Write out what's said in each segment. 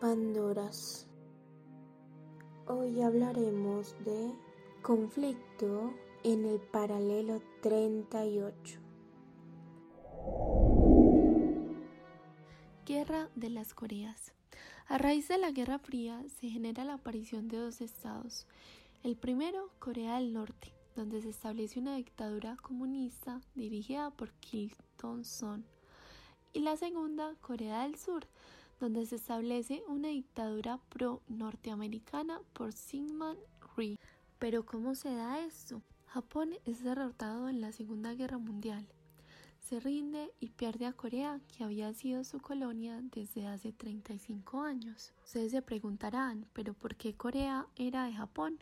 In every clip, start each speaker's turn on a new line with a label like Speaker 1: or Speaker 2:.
Speaker 1: Pandoras. Hoy hablaremos de conflicto en el paralelo 38.
Speaker 2: Guerra de las Coreas. A raíz de la Guerra Fría se genera la aparición de dos estados. El primero, Corea del Norte, donde se establece una dictadura comunista dirigida por Kim Jong-un. Y la segunda, Corea del Sur, donde se establece una dictadura pro-norteamericana por Syngman Rhee. Pero ¿cómo se da esto? Japón es derrotado en la Segunda Guerra Mundial. Se rinde y pierde a Corea, que había sido su colonia desde hace 35 años. Ustedes se preguntarán, ¿pero por qué Corea era de Japón?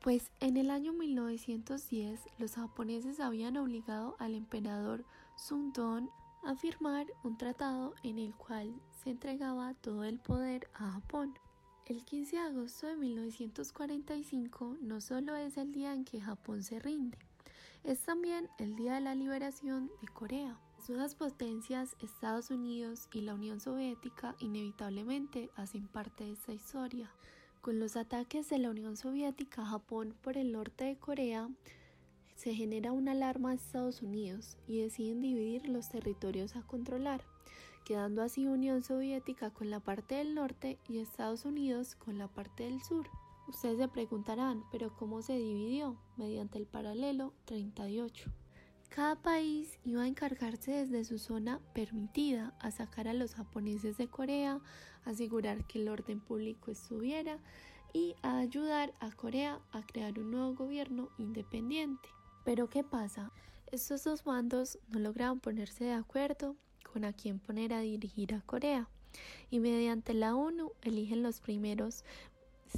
Speaker 2: Pues en el año 1910 los japoneses habían obligado al emperador Sundong a firmar un tratado en el cual se entregaba todo el poder a Japón. El 15 de agosto de 1945 no solo es el día en que Japón se rinde, es también el día de la liberación de Corea. Las potencias, Estados Unidos y la Unión Soviética inevitablemente hacen parte de esta historia. Con los ataques de la Unión Soviética a Japón por el norte de Corea, se genera una alarma a Estados Unidos y deciden dividir los territorios a controlar, quedando así Unión Soviética con la parte del norte y Estados Unidos con la parte del sur. Ustedes se preguntarán, ¿pero cómo se dividió? Mediante el paralelo 38. Cada país iba a encargarse desde su zona permitida a sacar a los japoneses de Corea, asegurar que el orden público estuviera y a ayudar a Corea a crear un nuevo gobierno independiente. Pero ¿qué pasa? Estos dos bandos no lograban ponerse de acuerdo con a quién poner a dirigir a Corea y mediante la ONU eligen los primeros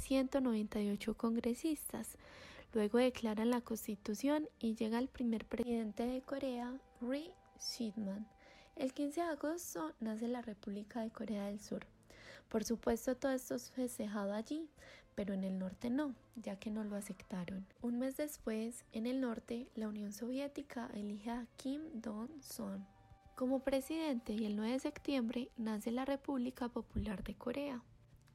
Speaker 2: 198 congresistas. Luego declaran la constitución y llega el primer presidente de Corea, Ri Shidman. El 15 de agosto nace la República de Corea del Sur. Por supuesto todo esto es festejado allí, pero en el norte no, ya que no lo aceptaron. Un mes después, en el norte, la Unión Soviética elige a Kim Jong-un como presidente y el 9 de septiembre nace la República Popular de Corea.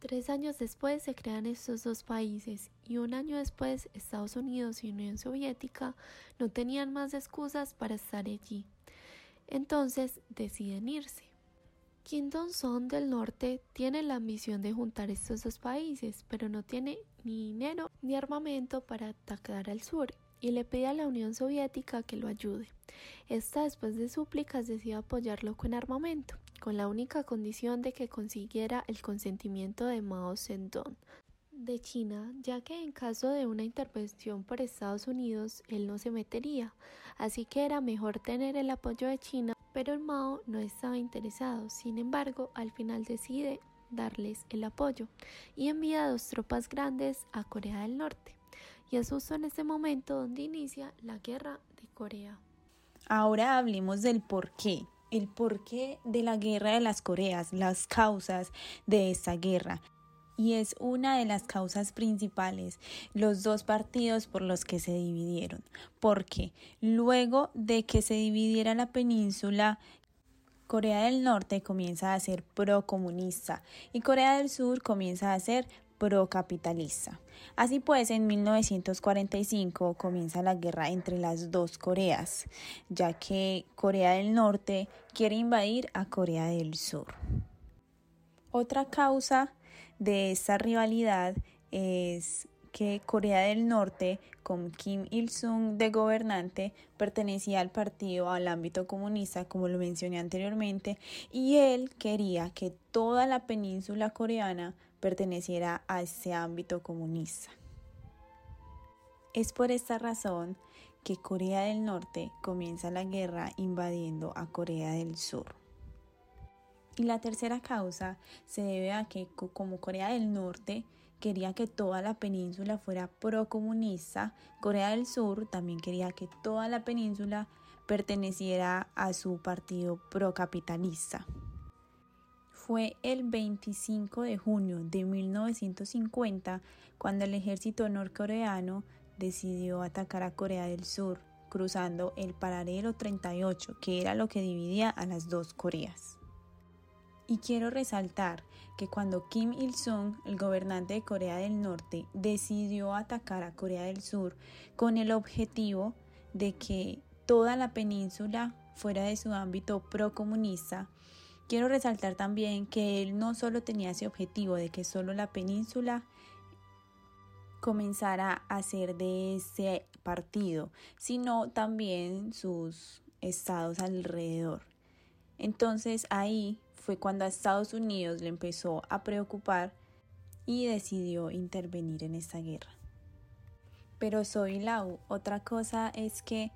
Speaker 2: Tres años después se crean estos dos países y un año después Estados Unidos y Unión Soviética no tenían más excusas para estar allí. Entonces deciden irse. Kim Jong-un del norte tiene la ambición de juntar estos dos países, pero no tiene ni dinero ni armamento para atacar al sur y le pide a la Unión Soviética que lo ayude. Esta después de súplicas decide apoyarlo con armamento con la única condición de que consiguiera el consentimiento de Mao Zedong de China, ya que en caso de una intervención por Estados Unidos él no se metería, así que era mejor tener el apoyo de China, pero el Mao no estaba interesado, sin embargo, al final decide darles el apoyo y envía dos tropas grandes a Corea del Norte. Y es justo en este momento donde inicia la guerra de Corea.
Speaker 3: Ahora hablemos del por qué el porqué de la guerra de las Coreas, las causas de esta guerra. Y es una de las causas principales, los dos partidos por los que se dividieron. Porque luego de que se dividiera la península, Corea del Norte comienza a ser pro-comunista y Corea del Sur comienza a ser procapitalista. Así pues, en 1945 comienza la guerra entre las dos Coreas, ya que Corea del Norte quiere invadir a Corea del Sur. Otra causa de esta rivalidad es que Corea del Norte, con Kim Il-sung de gobernante, pertenecía al partido, al ámbito comunista, como lo mencioné anteriormente, y él quería que toda la península coreana perteneciera a ese ámbito comunista. Es por esta razón que Corea del Norte comienza la guerra invadiendo a Corea del Sur. Y la tercera causa se debe a que como Corea del Norte quería que toda la península fuera procomunista, Corea del Sur también quería que toda la península perteneciera a su partido procapitalista. Fue el 25 de junio de 1950 cuando el ejército norcoreano decidió atacar a Corea del Sur, cruzando el paralelo 38, que era lo que dividía a las dos Coreas. Y quiero resaltar que cuando Kim Il-sung, el gobernante de Corea del Norte, decidió atacar a Corea del Sur con el objetivo de que toda la península fuera de su ámbito procomunista, quiero resaltar también que él no solo tenía ese objetivo de que solo la península comenzara a ser de ese partido, sino también sus estados alrededor. Entonces ahí fue cuando a Estados Unidos le empezó a preocupar y decidió intervenir en esta guerra. Pero soy Lau, otra cosa es que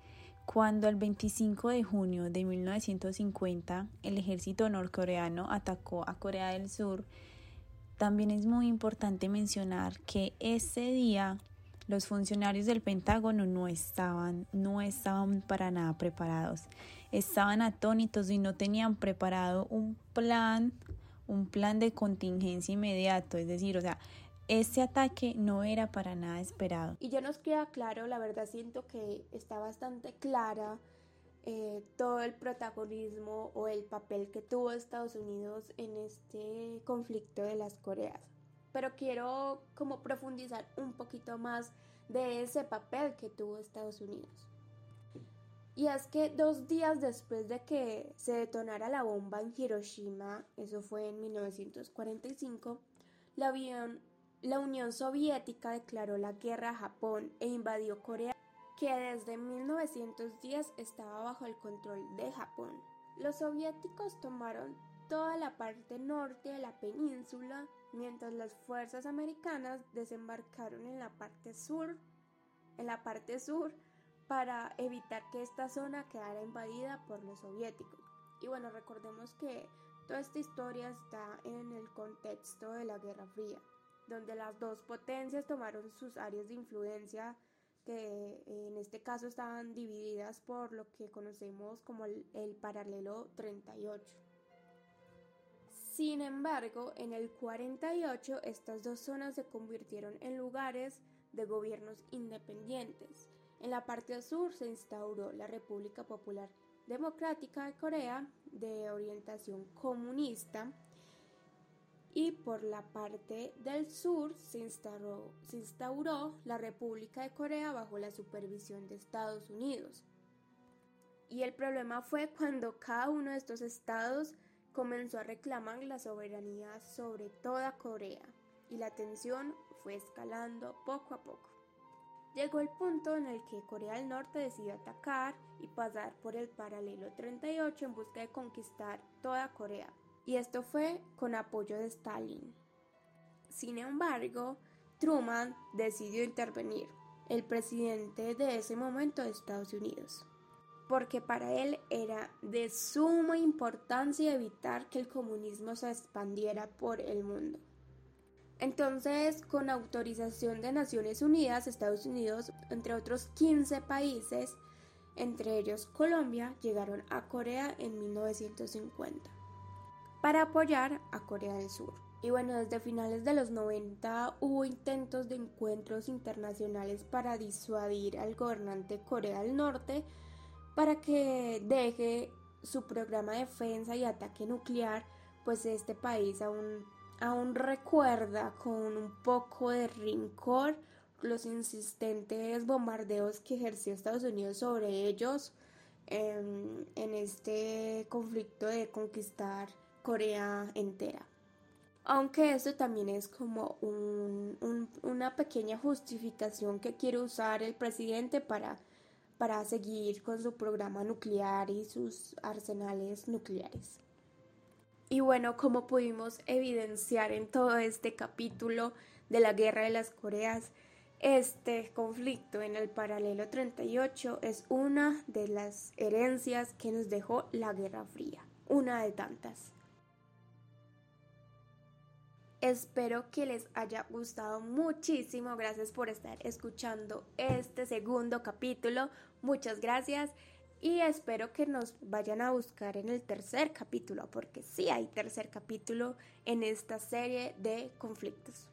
Speaker 3: cuando el 25 de junio de 1950 el ejército norcoreano atacó a Corea del Sur, también es muy importante mencionar que ese día los funcionarios del Pentágono no estaban, no estaban para nada preparados. Estaban atónitos y no tenían preparado un plan, un plan de contingencia inmediato. Es decir, o sea, este ataque no era para nada esperado.
Speaker 1: Y ya nos queda claro, la verdad siento que está bastante clara eh, todo el protagonismo o el papel que tuvo Estados Unidos en este conflicto de las Coreas. Pero quiero como profundizar un poquito más de ese papel que tuvo Estados Unidos. Y es que dos días después de que se detonara la bomba en Hiroshima, eso fue en 1945, la, la Unión Soviética declaró la guerra a Japón e invadió Corea que desde 1910 estaba bajo el control de Japón. Los soviéticos tomaron toda la parte norte de la península, mientras las fuerzas americanas desembarcaron en la parte sur, en la parte sur para evitar que esta zona quedara invadida por los soviéticos. Y bueno, recordemos que toda esta historia está en el contexto de la Guerra Fría, donde las dos potencias tomaron sus áreas de influencia que en este caso estaban divididas por lo que conocemos como el, paralelo 38. Sin embargo, en el 48 estas dos zonas se convirtieron en lugares de gobiernos independientes. En la parte sur se instauró la República Popular Democrática de Corea de orientación comunista y por la parte del sur se instauró, la República de Corea bajo la supervisión de Estados Unidos. Y el problema fue cuando cada uno de estos estados comenzó a reclamar la soberanía sobre toda Corea y la tensión fue escalando poco a poco. Llegó el punto en el que Corea del Norte decidió atacar y pasar por el paralelo 38 en busca de conquistar toda Corea, y esto fue con apoyo de Stalin. Sin embargo, Truman decidió intervenir, el presidente de ese momento de Estados Unidos, porque para él era de suma importancia evitar que el comunismo se expandiera por el mundo. Entonces, con autorización de Naciones Unidas, Estados Unidos, entre otros 15 países, entre ellos Colombia, llegaron a Corea en 1950 para apoyar a Corea del Sur. Y bueno, desde finales de los 90 hubo intentos de encuentros internacionales para disuadir al gobernante Corea del Norte para que deje su programa de defensa y ataque nuclear, pues este país aún, aún recuerda con un poco de rincor los insistentes bombardeos que ejerció Estados Unidos sobre ellos en, en este conflicto de conquistar Corea entera. Aunque esto también es como una pequeña justificación que quiere usar el presidente para, para seguir con su programa nuclear y sus arsenales nucleares. Y bueno, como pudimos evidenciar en todo este capítulo de la Guerra de las Coreas, este conflicto en el paralelo 38 es una de las herencias que nos dejó la Guerra Fría, una de tantas. Espero que les haya gustado muchísimo. Gracias por estar escuchando este segundo capítulo. Muchas gracias. Y espero que nos vayan a buscar en el tercer capítulo, porque sí hay tercer capítulo en esta serie de conflictos.